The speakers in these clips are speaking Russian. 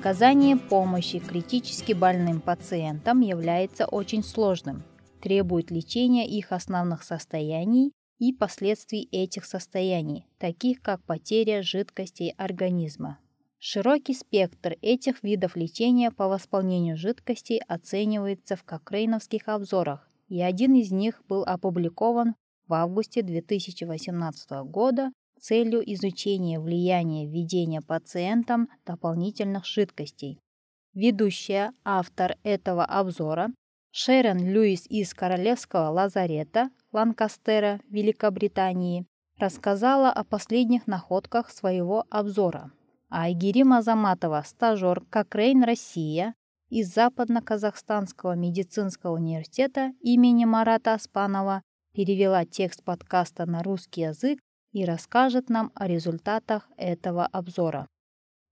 Оказание помощи критически больным пациентам является очень сложным, требует лечения их основных состояний и последствий этих состояний, таких как потеря жидкостей организма. Широкий спектр этих видов лечения по восполнению жидкостей оценивается в кокрейновских обзорах, и один из них был опубликован в августе 2018 года целью изучения влияния введения пациентам дополнительных жидкостей. Ведущая автор этого обзора Шерон Льюис из Королевского лазарета Ланкастера, Великобритании, рассказала о последних находках своего обзора. А Айгерим Азаматова, стажер Кокрейн Россия из Западно-Казахстанского медицинского университета имени Марата Аспанова перевела текст подкаста на русский язык и расскажет нам о результатах этого обзора.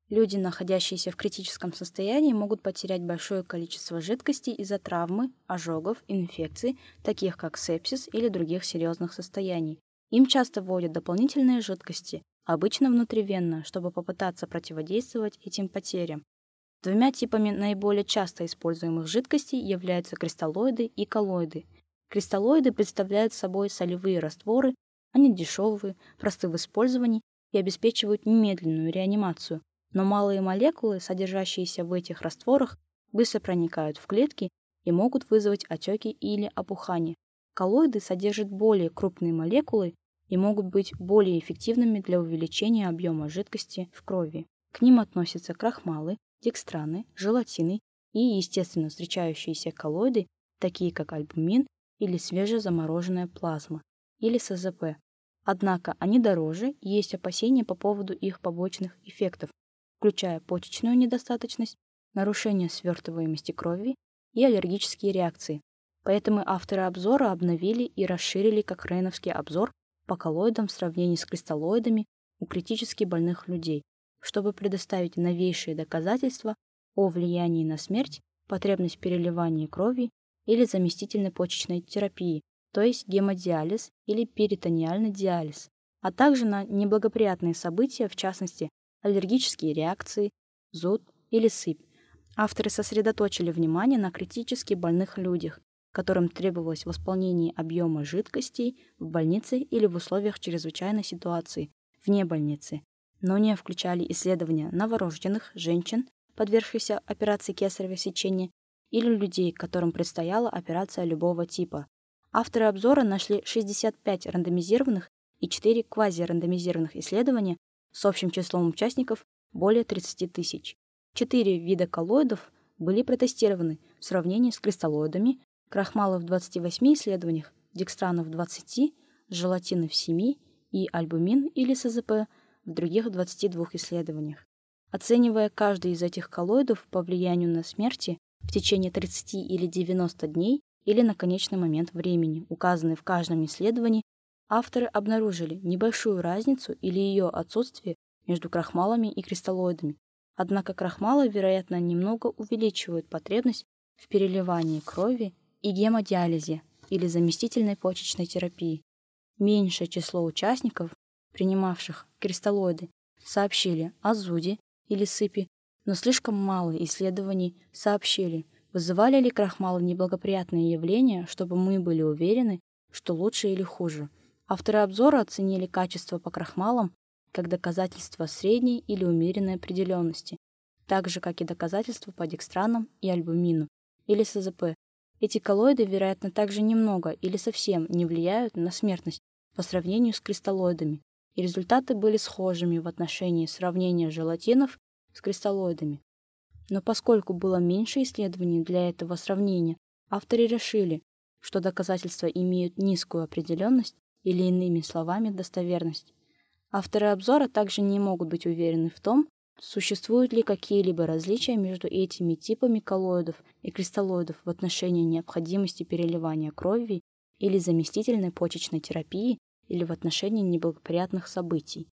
Люди, находящиеся в критическом состоянии, могут потерять большое количество жидкости из-за травмы, ожогов, инфекций, таких как сепсис или других серьезных состояний. Им часто вводят дополнительные жидкости, обычно внутривенно, чтобы попытаться противодействовать этим потерям. Двумя типами наиболее часто используемых жидкостей являются кристаллоиды и коллоиды. Кристаллоиды представляют собой солевые растворы, они дешевые, просты в использовании и обеспечивают немедленную реанимацию, но малые молекулы, содержащиеся в этих растворах, быстро проникают в клетки и могут вызвать отеки или опухание. Коллоиды содержат более крупные молекулы и могут быть более эффективными для увеличения объема жидкости в крови. К ним относятся крахмалы, декстраны, желатины и естественно встречающиеся коллоиды, такие как альбумин или свежезамороженная плазма или СЗП. Однако они дороже и есть опасения по поводу их побочных эффектов, включая почечную недостаточность, нарушение свертываемости крови и аллергические реакции. Поэтому авторы обзора обновили и расширили кокрейновский обзор по коллоидам в сравнении с кристаллоидами у критически больных людей, чтобы предоставить новейшие доказательства о влиянии на смерть, потребность переливания крови или заместительной почечной терапии, то есть гемодиализ или перитониальный диализ, а также на неблагоприятные события, в частности, аллергические реакции, зуд или сыпь. Авторы сосредоточили внимание на критически больных людях, которым требовалось восполнение объема жидкостей в больнице или в условиях чрезвычайной ситуации вне больницы, но не включали исследования новорожденных, женщин, подвергшихся операции кесарево сечения, или людей, которым предстояла операция любого типа. Авторы обзора нашли 65 рандомизированных и 4 квазирандомизированных исследования с общим числом участников более 30 тысяч. Четыре вида коллоидов были протестированы в сравнении с кристаллоидами, крахмалы в 28 исследованиях, декстраны в 20, желатины в 7 и альбумин или СЗП в других 22 исследованиях. Оценивая каждый из этих коллоидов по влиянию на смерти в течение 30 или 90 дней или на конечный момент времени, указанный в каждом исследовании, авторы обнаружили небольшую разницу или ее отсутствие между крахмалами и кристаллоидами. Однако крахмалы, вероятно, немного увеличивают потребность в переливании крови и гемодиализе или заместительной почечной терапии. Меньшее число участников, принимавших кристаллоиды, сообщили о зуде или сыпи, но слишком мало исследований сообщили, вызывали ли крахмалы неблагоприятные явления, чтобы мы были уверены, что лучше или хуже. Авторы обзора оценили качество по крахмалам как доказательство средней или умеренной определенности, так же, как и доказательства по декстранам и альбумину, или СЗП. Эти коллоиды, вероятно, также немного или совсем не влияют на смертность по сравнению с кристаллоидами, и результаты были схожими в отношении сравнения желатинов с кристаллоидами. Но поскольку было меньше исследований для этого сравнения, авторы решили, что доказательства имеют низкую определенность или иными словами достоверность. Авторы обзора также не могут быть уверены в том, существуют ли какие-либо различия между этими типами коллоидов и кристаллоидов в отношении необходимости переливания крови или заместительной почечной терапии или в отношении неблагоприятных событий.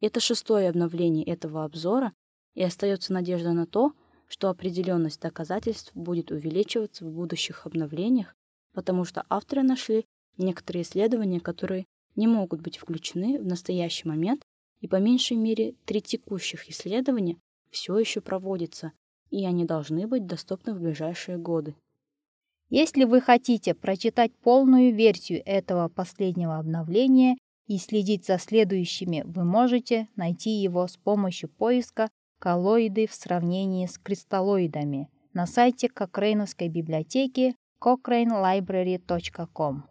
Это шестое обновление этого обзора, и остается надежда на то, что определенность доказательств будет увеличиваться в будущих обновлениях, потому что авторы нашли некоторые исследования, которые не могут быть включены в настоящий момент, и по меньшей мере три текущих исследования, все еще проводятся, и они должны быть доступны в ближайшие годы. Если вы хотите прочитать полную версию этого последнего обновления и следить за следующими, вы можете найти его с помощью поиска «Коллоиды в сравнении с кристаллоидами» на сайте Кокрейновской библиотеки cochranelibrary.com.